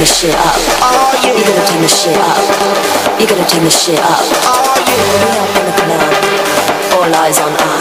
turn this shit up. You're gonna turn this shit up. You're gonna turn this shit up. We up in the club. All eyes on us.